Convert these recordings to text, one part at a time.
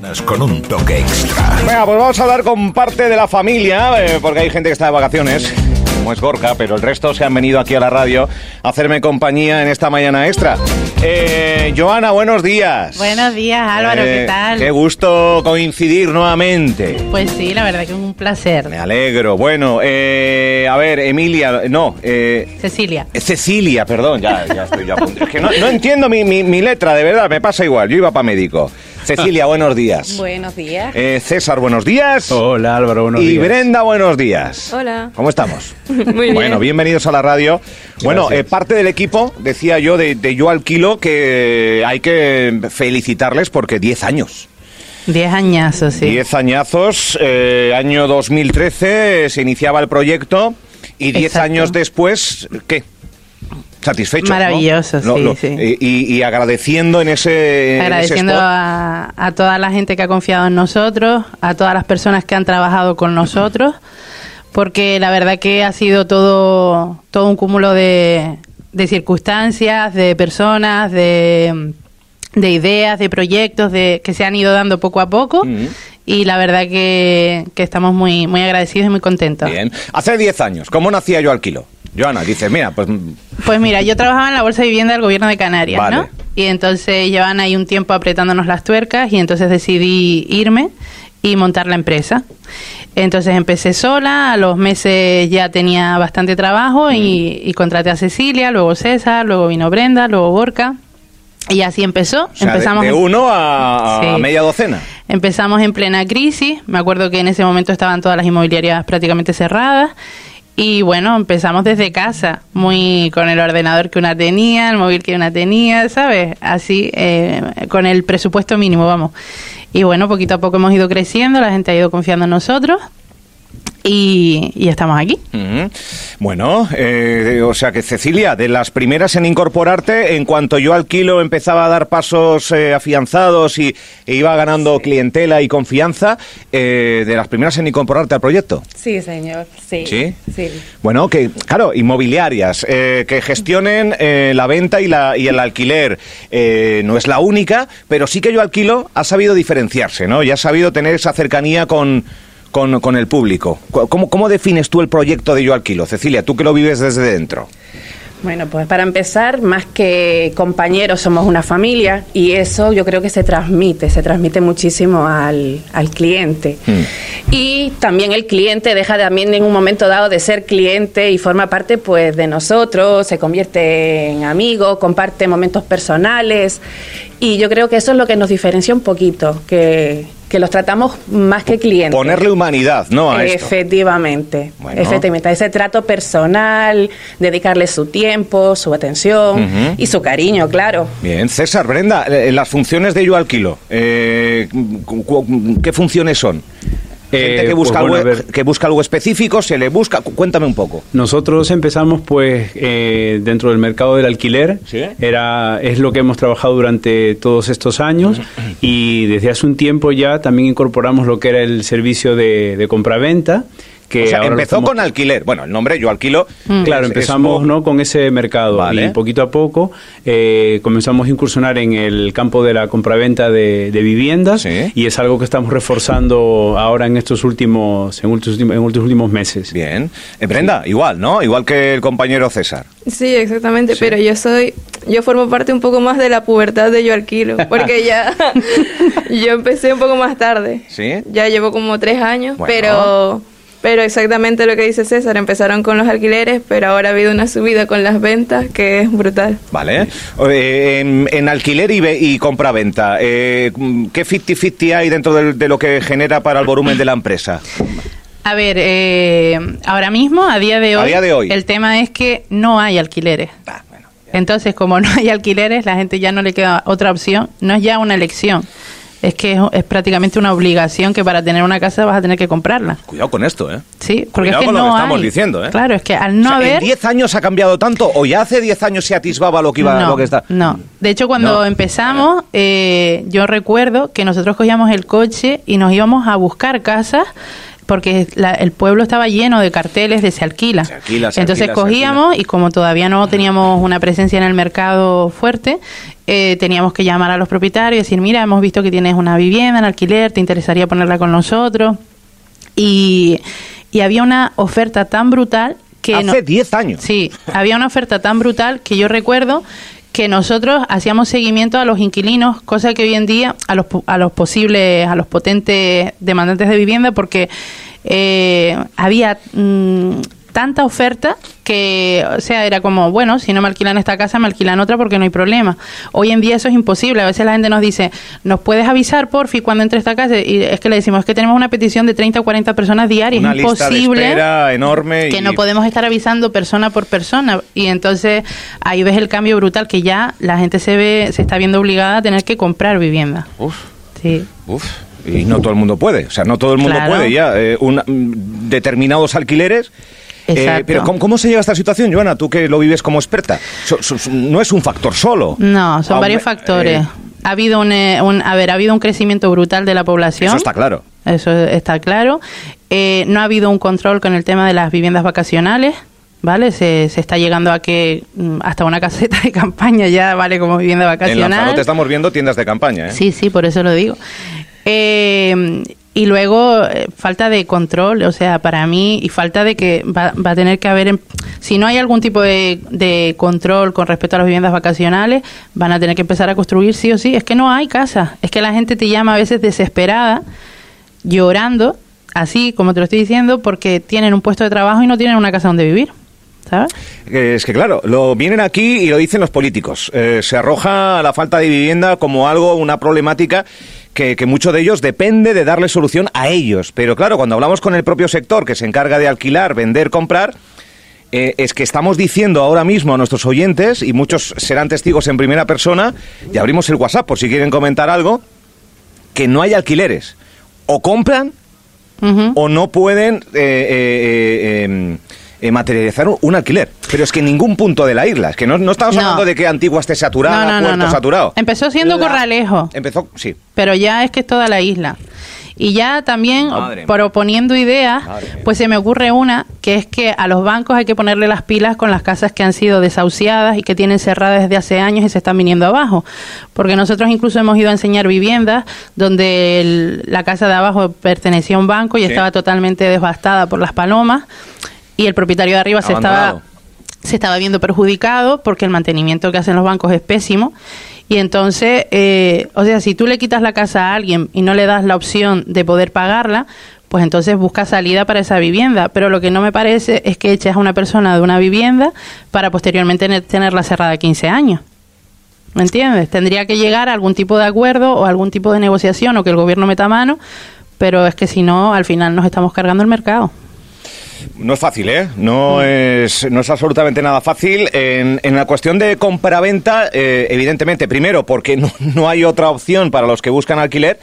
mañanas con un toque extra. Venga, pues vamos a hablar con parte de la familia, eh, porque hay gente que está de vacaciones, como es Gorka, pero el resto se han venido aquí a la radio a hacerme compañía en esta mañana extra. Eh, Joana, buenos días. Buenos días, Álvaro, Eh, ¿qué tal? Qué gusto coincidir nuevamente. Pues sí, la verdad que es un placer. Me alegro. Bueno, eh, a ver, Emilia, no, eh, Cecilia. Cecilia, perdón, ya, ya estoy yo a punto. Es que no, no entiendo mi, mi- mi letra, de verdad, me pasa igual. Yo iba para médico. Cecilia, buenos días. Buenos días. Eh, César, buenos días. Hola Álvaro, buenos y días. Brenda, buenos días. Hola. ¿Cómo estamos? Muy bien. Bueno, bienvenidos a la radio. Bueno, eh, parte del equipo, decía yo, de, de Yo al Kilo, que hay que felicitarles porque 10 años. Diez añazos, sí. 10 añazos, eh, año 2013 eh, se iniciaba el proyecto y 10 Exacto. años después, ¿qué? Satisfechos. Maravilloso, Lo- sí, lo- sí. Y, y agradeciendo en ese. en ese Agradeciendo a, a toda la gente que ha confiado en nosotros, a todas las personas que han trabajado con nosotros, porque la verdad que ha sido todo, todo un cúmulo de, de circunstancias, de personas, de, de ideas, de proyectos de, que se han ido dando poco a poco. Y la verdad que, que estamos muy, muy agradecidos y muy contentos. Bien. Hace 10 años, ¿cómo nacía yo al kilo? Joana, dice, mira, pues Pues mira, yo trabajaba en la Bolsa de Vivienda del Gobierno de Canarias, Vale. ¿no? Y entonces llevan ahí un tiempo apretándonos las tuercas y entonces decidí irme y montar la empresa. Entonces empecé sola, a los meses ya tenía bastante trabajo y, y contraté a Cecilia, luego César, luego vino Brenda, luego Gorka. Y así empezó. o sea, de- Empezamos de, uno a, a media docena. Empezamos en plena crisis. Me acuerdo que en ese momento estaban todas las inmobiliarias prácticamente cerradas. Y bueno, empezamos desde casa, muy con el ordenador que una tenía, el móvil que una tenía, ¿sabes? Así, eh, con el presupuesto mínimo, vamos. Y bueno, poquito a poco hemos ido creciendo, la gente ha ido confiando en nosotros y, y estamos aquí. Bueno, eh, o sea que Cecilia, de las primeras en incorporarte, en cuanto yo al kilo empezaba a dar pasos eh, afianzados y e iba ganando clientela y confianza, eh, de las primeras en incorporarte al proyecto. Sí, señor. Sí. ¿Sí? Sí. Bueno, que, claro, inmobiliarias, eh, que gestionen eh, la venta y, la, y el alquiler. Eh, no es la única, pero sí que yo alquilo ha sabido diferenciarse, ¿no? Y ha sabido tener esa cercanía con, con, con el público. ¿Cómo, ¿Cómo defines tú el proyecto de yo alquilo? Cecilia, tú que lo vives desde dentro. Bueno, pues para empezar, más que compañeros, somos una familia y eso yo creo que se transmite, se transmite muchísimo al, al cliente. Mm. Y también el cliente deja también en un momento dado de ser cliente y forma parte pues de nosotros, se convierte en amigo, comparte momentos personales y yo creo que eso es lo que nos diferencia un poquito, que, que los tratamos más que clientes. Ponerle humanidad, ¿no? A esto. Efectivamente, Bueno. efectivamente, ese trato personal, dedicarle su tiempo, su atención y su cariño, claro. Bien, César, Brenda, eh, las funciones de yo alquilo, eh, ¿qué funciones son? Gente Eh, que, busca pues bueno, algo, que busca algo específico, se le busca. Cu- Cuéntame un poco. Nosotros empezamos pues eh, dentro del mercado del alquiler. Sí. Era es lo que hemos trabajado durante todos estos años y desde hace un tiempo ya también incorporamos lo que era el servicio de, de compraventa. Que o sea, ahora lo empezó estamos- con alquiler. Bueno, el nombre yo alquilo. Claro, es- es empezamos como- ¿no? con ese mercado Vale. y poquito a poco eh, comenzamos a incursionar en el campo de la compraventa de, de viviendas Sí. y es algo que estamos reforzando ahora en estos últimos en estos últimos, en estos últimos meses. Bien. Eh, Brenda, igual, ¿no? Igual que el compañero César. Sí, exactamente, Sí. pero yo soy, yo formo parte un poco más de la pubertad de Yo Alquilo, porque ya yo empecé un poco más tarde. ¿Sí? Ya llevo como tres años, Bueno. pero pero exactamente lo que dice César, empezaron con los alquileres, pero ahora ha habido una subida con las ventas que es brutal. Vale. Eh, en, en alquiler y, ve- y compra-venta, eh, ¿qué 50-50 hay dentro de, lo que genera para el volumen de la empresa? A ver, eh, ahora mismo, a día de A hoy, día de hoy. el tema es que no hay alquileres. Ah, bueno. Entonces, como no hay alquileres, la gente ya no le queda otra opción. No es ya una elección. Es que es, es prácticamente una obligación que para tener una casa vas a tener que comprarla. Cuidado con esto, ¿eh? Sí, porque Cuidado es que con lo no que estamos diciendo, ¿eh? Claro, es que al no O sea, haber... ¿En 10 años ha cambiado tanto o ya hace 10 años se atisbaba lo que iba no, lo que está? no. De hecho, cuando No. empezamos, eh, yo recuerdo que nosotros cogíamos el coche y nos íbamos a buscar casas porque la- el pueblo estaba lleno de carteles de se alquila. Se alquila, se Entonces alquila, cogíamos y como todavía no teníamos una presencia en el mercado fuerte, eh, teníamos que llamar a los propietarios y decir, mira, hemos visto que tienes una vivienda en alquiler, ¿te interesaría ponerla con nosotros? Y, y había una oferta tan brutal que... Hace no- 10 años. Sí, había una oferta tan brutal que yo recuerdo que nosotros hacíamos seguimiento a los inquilinos, cosa que hoy en día a los, a los posibles, a los potentes demandantes de vivienda, porque eh, había mm, tanta oferta que, o sea, era como, bueno, si no me alquilan esta casa, me alquilan otra porque no hay problema. Hoy en día eso es imposible. A veces la gente nos dice, ¿nos puedes avisar, porfi, cuando entre esta casa? Y es que le decimos, es que tenemos una petición de 30 o 40 personas diarias. Una es lista de imposible espera enorme. que y- no podemos estar avisando persona por persona y entonces ahí ves el cambio brutal que ya la gente se ve se está viendo obligada a tener que comprar vivienda Uf. sí Uf, y no todo el mundo puede, o sea, no todo el mundo Claro. puede ya. eh, mm, determinados alquileres. Eh, pero ¿cómo, cómo se llega a esta situación, Joana? Tú que lo vives como experta. So- so- so- no es un factor solo. no son varios factores eh, ha habido un, eh, un- a ver ha habido un crecimiento brutal de la población eso está claro. Eso está claro. Eh, no ha habido un control con el tema de las viviendas vacacionales, ¿vale? Se, se está llegando a que mm, hasta una caseta de campaña ya vale como vivienda En vacacional. Lanzarote estamos viendo tiendas de campaña, ¿eh? Sí, sí, por eso lo digo. Eh, y luego eh, falta de control, o sea, para mí, y falta de que va, va a tener que haber, em- si no hay algún tipo de, de control con respecto a las viviendas vacacionales, van a tener que empezar a construir sí o sí. Es que no hay casa, es que la gente te llama a veces desesperada, llorando, así como te lo estoy diciendo, porque tienen un puesto de trabajo y no tienen una casa donde vivir, ¿sabes? Eh, Es que claro, lo vienen aquí y lo dicen los políticos. Eh, se arroja la falta de vivienda como algo, una problemática que, que mucho de ellos depende de darle solución a ellos. Pero claro, cuando hablamos con el propio sector que se encarga de alquilar, vender, comprar, eh, es que estamos diciendo ahora mismo a nuestros oyentes, y muchos serán testigos en primera persona, y abrimos el WhatsApp por si quieren comentar algo, que no hay alquileres. O compran o no pueden eh, eh, eh, eh, materializar un, un alquiler. Pero es que en ningún punto de la isla. Es que no, no estamos No. hablando de que Antigua esté saturada, No, Puerto no. saturado. Empezó siendo La- Corralejo. Empezó, sí. pero ya es que es toda la isla. Y ya también Madre proponiendo ideas, Madre pues se me ocurre una, que es que a los bancos hay que ponerle las pilas con las casas que han sido desahuciadas y que tienen cerradas desde hace años y se están viniendo abajo. Porque nosotros incluso hemos ido a enseñar viviendas donde el- la casa de abajo pertenecía a un banco y Sí. estaba totalmente devastada por las palomas y el propietario de arriba se estaba se estaba viendo perjudicado porque el mantenimiento que hacen los bancos es pésimo. Y entonces, eh, o sea, si tú le quitas la casa a alguien y no le das la opción de poder pagarla, pues entonces busca salida para esa vivienda. Pero lo que no me parece es que eches a una persona de una vivienda para posteriormente tener- tenerla cerrada 15 años. ¿Me entiendes? Tendría que llegar a algún tipo de acuerdo o algún tipo de negociación o que el gobierno meta mano, pero es que si no, al final nos estamos cargando el mercado. No es fácil, ¿eh? No, es, no es absolutamente nada fácil. En, en la cuestión de compra-venta, eh, evidentemente, primero, porque no, no hay otra opción para los que buscan alquiler.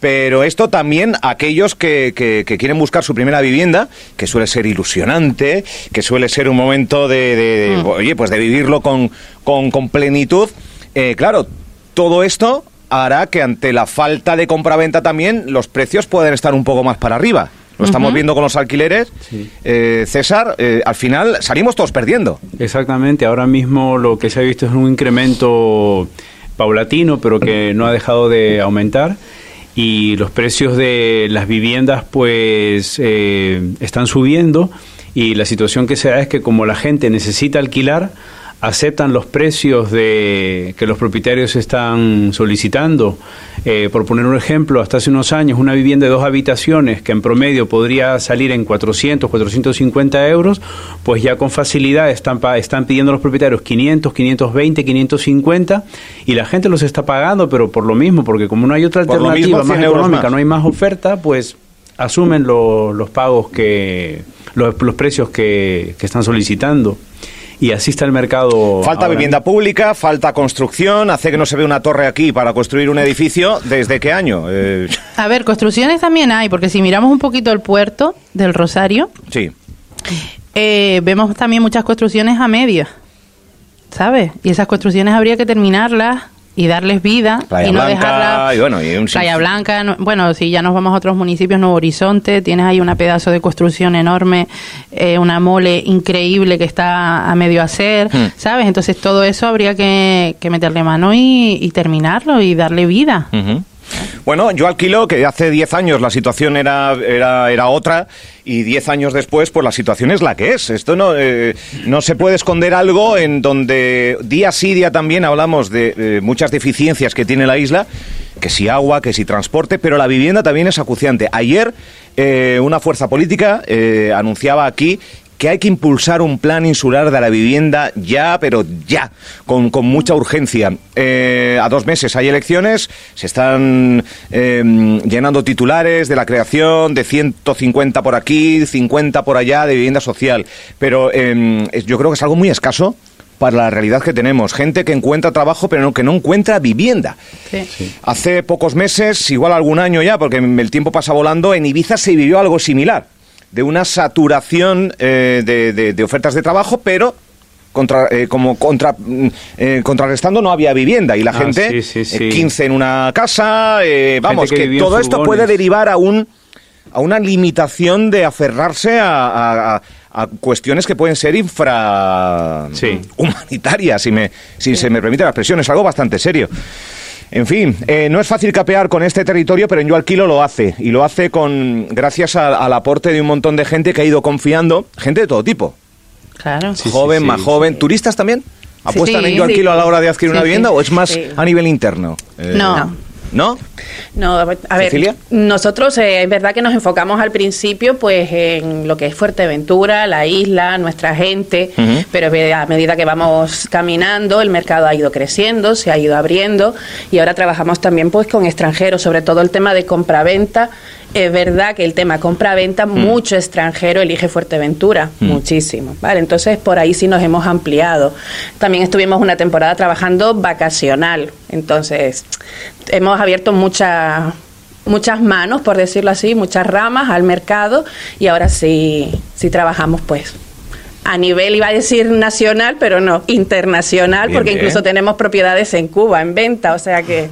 Pero esto también aquellos que, que- que quieren buscar su primera vivienda, que suele ser ilusionante, que suele ser un momento de, de- de, oye, pues de vivirlo con, con, con plenitud. Eh, claro, todo esto hará que ante la falta de compraventa también los precios pueden estar un poco más para arriba. Lo estamos viendo con los alquileres. Sí. Eh, César, eh, al final salimos todos perdiendo. Exactamente, ahora mismo lo que se ha visto es un incremento paulatino, pero que no ha dejado de aumentar. Y los precios de las viviendas pues eh, están subiendo y la situación que se da es que como la gente necesita alquilar, aceptan los precios de que los propietarios están solicitando. Eh, por poner un ejemplo, hasta hace unos años una vivienda de dos habitaciones que en promedio podría salir en 400, 450 euros, pues ya con facilidad están, están pidiendo los propietarios 500, 520, 550 y la gente los está pagando, pero por lo mismo, porque como no hay otra Por alternativa mismo, más 100 euros económica, más. no hay más oferta, pues asumen lo- los pagos que los, los precios que, que están solicitando y así está el mercado Falta ahora vivienda pública, falta construcción, hace que no se ve una torre aquí para construir un edificio. ¿Desde qué año? Eh, A ver, construcciones también hay, porque si miramos un poquito el puerto del Rosario, sí. eh, vemos también muchas construcciones a medias, ¿sabes? Y esas construcciones habría que terminarlas y darles vida Playa y no Blanca, dejarla y bueno, y un Playa. Blanca no- bueno si ya nos vamos a otros municipios Nuevo Horizonte tienes ahí una pedazo de construcción enorme eh, una mole increíble que está a medio hacer Hmm. sabes entonces todo eso habría que, que meterle mano y, y terminarlo y darle vida Ujú. Bueno, yo alquilo que hace 10 años la situación era, era, era otra y 10 años después pues la situación es la que es. Esto no, eh, no se puede esconder algo en donde día sí día también hablamos de eh, muchas deficiencias que tiene la isla, que si agua, que si transporte, pero la vivienda también es acuciante. Ayer eh, una fuerza política eh, anunciaba aquí que hay que impulsar un plan insular de la vivienda ya, pero ya, con, con mucha urgencia. Eh, a dos meses hay elecciones, se están eh, llenando titulares de la creación de 150 por aquí, 50 por allá de vivienda social, pero eh, es- yo creo que es algo muy escaso para la realidad que tenemos. Gente que encuentra trabajo pero no, que no encuentra vivienda. Sí. Hace pocos meses, igual algún año ya, porque el tiempo pasa volando, en Ibiza se vivió algo similar, de una saturación eh, de, de- de ofertas de trabajo, pero contra, eh, como contra, mm, eh, contrarrestando no había vivienda y la Ah, gente, sí, sí, eh, sí. 15 en una casa, eh, vamos, que todo esto puede derivar a un a una limitación de aferrarse a, a- cuestiones que pueden ser infra humanitarias, si, me, si se me permite la expresión, es algo bastante serio. En fin, eh, no es fácil capear con este territorio, pero en Yo Alquilo lo hace. Y lo hace con gracias a- al aporte de un montón de gente que ha ido confiando, gente de todo tipo. claro Sí, joven, sí. más joven, turistas también. ¿Apuestan Sí, en Yo sí. Alquilo a la hora de adquirir Sí, una sí. vivienda o es más Sí. a nivel interno? Eh, No. ¿No? No, a ver, ¿Cecilia? nosotros eh, es verdad que nos enfocamos al principio pues en lo que es Fuerteventura, la isla, nuestra gente, pero a medida que vamos caminando el mercado ha ido creciendo, se ha ido abriendo y ahora trabajamos también pues con extranjeros, sobre todo el tema de compra-venta. Es verdad que el tema compra-venta, mucho extranjero elige Fuerteventura, muchísimo, ¿vale? Entonces por ahí sí nos hemos ampliado. También estuvimos una temporada trabajando vacacional, entonces hemos abierto muchas muchas manos, por decirlo así, muchas ramas al mercado y ahora sí, sí trabajamos pues a nivel, iba a decir nacional, pero no, internacional, Bien, porque bien. incluso tenemos propiedades en Cuba en venta, o sea que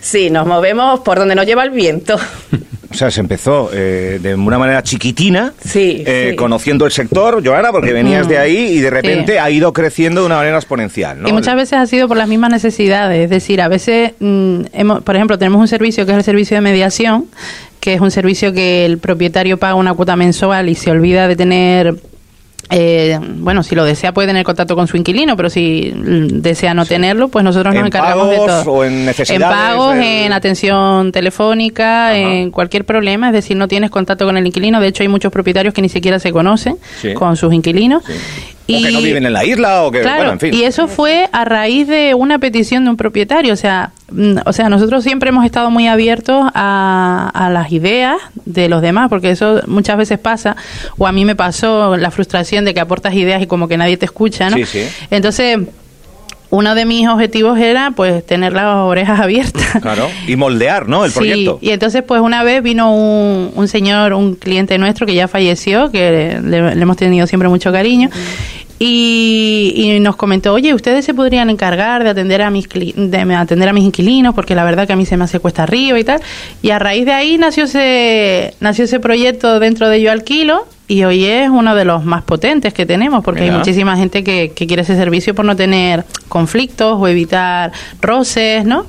sí, nos movemos por donde nos lleva el viento. O sea, se empezó eh, de una manera chiquitina, Sí, eh, sí. conociendo el sector, Joana, porque venías Mm. de ahí y de repente Sí. ha ido creciendo de una manera exponencial. ¿no? Y muchas veces ha sido por las mismas necesidades. Es decir, a veces, mm, hemos, por ejemplo, tenemos un servicio que es el servicio de mediación, que es un servicio que el propietario paga una cuota mensual y se olvida de tener. Eh, bueno, si lo desea puede tener contacto con su inquilino, pero si desea no tenerlo, pues nosotros nos ¿En encargamos de pagos todo. o en necesidades pagos, del- en atención telefónica, Ajá. en cualquier problema, es decir, no tienes contacto con el inquilino. De hecho, hay muchos propietarios que ni siquiera se conocen Sí. con sus inquilinos. O que no viven en la isla o que, Claro, bueno, en fin. y eso fue a raíz de una petición de un propietario. O sea, mm, o sea, nosotros siempre hemos estado muy abiertos a, a las ideas de los demás, porque eso muchas veces pasa, o a mí me pasó la frustración de que aportas ideas y como que nadie te escucha, ¿no? Sí, sí. Entonces, uno de mis objetivos era pues tener las orejas abiertas. Claro, y moldear, ¿no? El Sí, proyecto. y entonces pues una vez vino un, un señor, un cliente nuestro que ya falleció, que le, le hemos tenido siempre mucho cariño, y, y nos comentó, oye, ustedes se podrían encargar de atender a mis de atender a mis inquilinos, porque la verdad que a mí se me hace cuesta arriba y tal. Y a raíz de ahí nació ese, nació ese proyecto dentro de Yo Alquilo, y hoy es uno de los más potentes que tenemos, porque Mira. hay muchísima gente que, que quiere ese servicio por no tener conflictos o evitar roces, ¿no?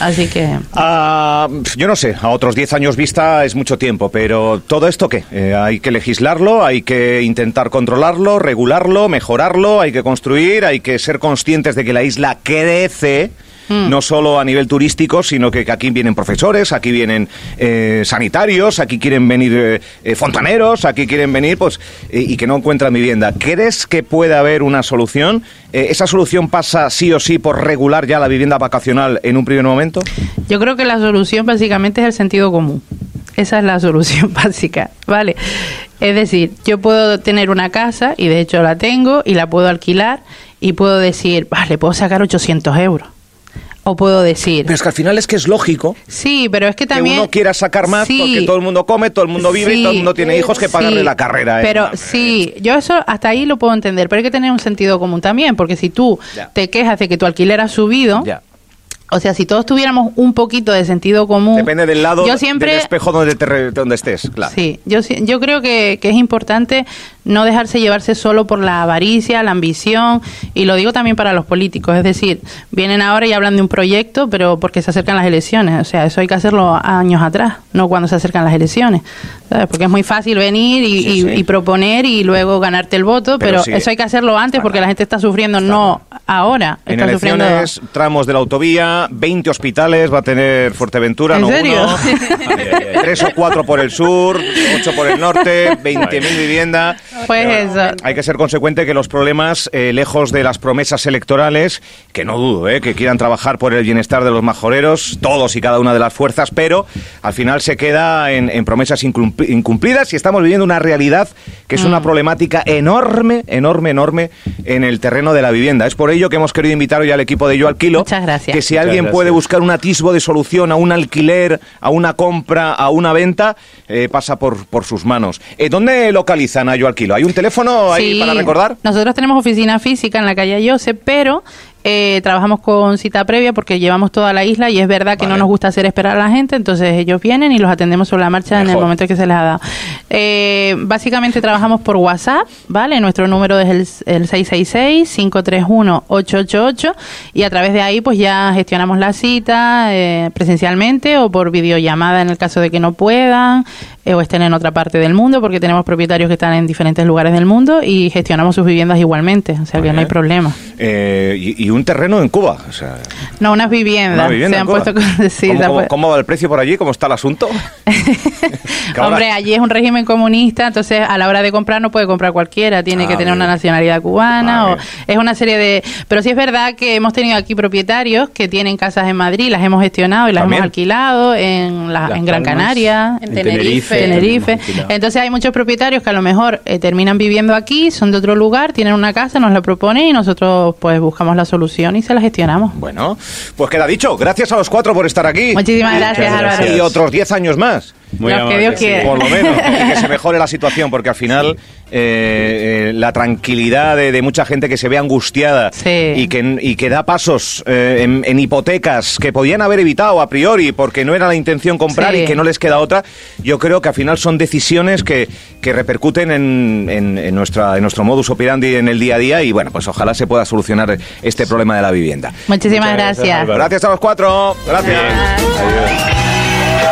Así que... Ah, yo no sé, a otros 10 años vista es mucho tiempo, pero ¿todo esto qué? Eh, hay que legislarlo, hay que intentar controlarlo, regularlo, mejorarlo, hay que construir, hay que ser conscientes de que la isla crece. No solo a nivel turístico, sino que, que aquí vienen profesores, aquí vienen eh, sanitarios, aquí quieren venir eh, eh, fontaneros, aquí quieren venir, pues, eh, y que no encuentran vivienda. ¿Crees que puede haber una solución? ¿Esa solución pasa sí o sí por regular ya la vivienda vacacional en un primer momento? Yo creo que la solución básicamente es el sentido común. Esa es la solución básica, ¿vale? Es decir, yo puedo tener una casa, y de hecho la tengo, y la puedo alquilar, y puedo decir, vale, puedo sacar 800 euros. O puedo decir, Pero es que al final es que es lógico sí, pero es que también... que uno quiera sacar más Sí. porque todo el mundo come, todo el mundo vive y Sí. todo el mundo tiene hijos que pagarle Sí, la carrera. ¿eh? Pero sí, yo eso hasta ahí lo puedo entender, pero hay que tener un sentido común también, porque si tú Ya. te quejas de que tu alquiler ha subido, Ya. O sea, si todos tuviéramos un poquito de sentido común. Depende del lado yo siempre, del espejo donde, te donde estés, claro. Sí, yo, yo creo que, que es importante no dejarse llevarse solo por la avaricia, la ambición, y lo digo también para los políticos, es decir, vienen ahora y hablan de un proyecto, pero porque se acercan las elecciones, o sea, eso hay que hacerlo años atrás, no cuando se acercan las elecciones, ¿sabes? Porque es muy fácil venir y, Sí, y- sí. y proponer y luego ganarte el voto, Pero eso hay que hacerlo antes porque la gente está sufriendo, no ahora, En está sufriendo... elecciones, tramos de la autovía, 20 hospitales va a tener Fuerteventura, ¿En no serio? uno. Tres o cuatro por el sur, ocho por el norte, 20.000 viviendas. Pues eso. Hay que ser consecuente que los problemas, eh, lejos de las promesas electorales, que no dudo, eh, que quieran trabajar por el bienestar de los majoreros, todos y cada una de las fuerzas, pero al final se queda en, en promesas incump- incumplidas y estamos viviendo una realidad que es una problemática enorme, enorme, enorme en el terreno de la vivienda. Es por ello que hemos querido invitar hoy al equipo de Yo Alquilo. Muchas gracias. Que si Muchas alguien gracias. puede buscar un atisbo de solución a un alquiler, a una compra, a una venta, eh, pasa por, por sus manos. Eh, ¿Dónde localizan a Yo Alquilo? ¿Hay un teléfono ahí Sí, para recordar? Nosotros tenemos oficina física en la calle Josep, pero eh, trabajamos con cita previa porque llevamos toda la isla y es verdad que Vale. no nos gusta hacer esperar a la gente, entonces ellos vienen y los atendemos sobre la marcha en el momento que se les ha dado. Eh, básicamente trabajamos por WhatsApp, ¿vale? Nuestro número es el, el 666-531-888 y a través de ahí pues ya gestionamos la cita eh, presencialmente o por videollamada en el caso de que no puedan eh, o estén en otra parte del mundo porque tenemos propietarios que están en diferentes lugares del mundo y gestionamos sus viviendas igualmente, o sea que no hay problema. Eh, y, y un terreno en Cuba. O sea, No, unas viviendas. una vivienda se en han Cuba. puesto con- sí, ¿Cómo, va el precio por allí? ¿Cómo está el asunto? Hombre, allí es un régimen comunista, entonces a la hora de comprar no puede comprar cualquiera, tiene Ah, que tener bien. una nacionalidad cubana, Vale. o es una serie de... Pero sí es verdad que hemos tenido aquí propietarios que tienen casas en Madrid, las hemos gestionado y las También. hemos alquilado en, la- Las en Gran Palmas, Canaria, en Tenerife. Tenerife. Entonces hay muchos propietarios que a lo mejor eh, terminan viviendo aquí, son de otro lugar, tienen una casa, nos la proponen y nosotros pues buscamos la solución y se la gestionamos. Bueno, pues queda dicho. Gracias a los cuatro por estar aquí. Muchísimas gracias, gracias. Álvaro. Y otros 10 años más. Muy Los que amable, Dios sí. quiera. Por lo menos, y que se mejore la situación, porque al final eh, eh, la tranquilidad de, de mucha gente que se ve angustiada Sí. y, que, y que da pasos eh, en, en hipotecas que podían haber evitado a priori porque no era la intención comprar Sí. y que no les queda otra, yo creo que al final son decisiones que, que repercuten en, en- en nuestra, en nuestro modus operandi en el día a día y bueno, pues ojalá se pueda solucionar este problema de la vivienda. Muchísimas Muchas gracias, gracias. Gracias a los cuatro. Gracias.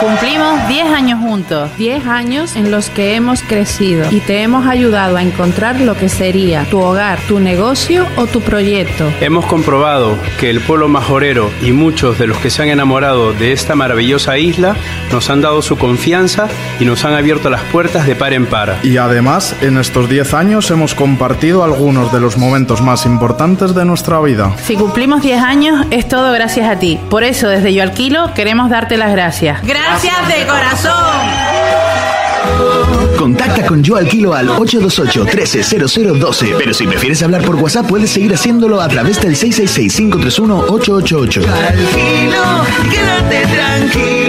Cumplimos 10 años juntos. 10 años en los que hemos crecido y te hemos ayudado a encontrar lo que sería tu hogar, tu negocio o tu proyecto. Hemos comprobado que el pueblo majorero y muchos de los que se han enamorado de esta maravillosa isla nos han dado su confianza y nos han abierto las puertas de par en par. Y además, en estos 10 años hemos compartido algunos de los momentos más importantes de nuestra vida. Si cumplimos 10 años, es todo gracias a ti. Por eso, desde Yo Alquilo, queremos darte las gracias. ¡Gracias de corazón! Contacta con Yo Alquilo al 828-130012. Pero si prefieres hablar por WhatsApp, puedes seguir haciéndolo a través del 666-531-888. Tranquilo, quédate tranquilo.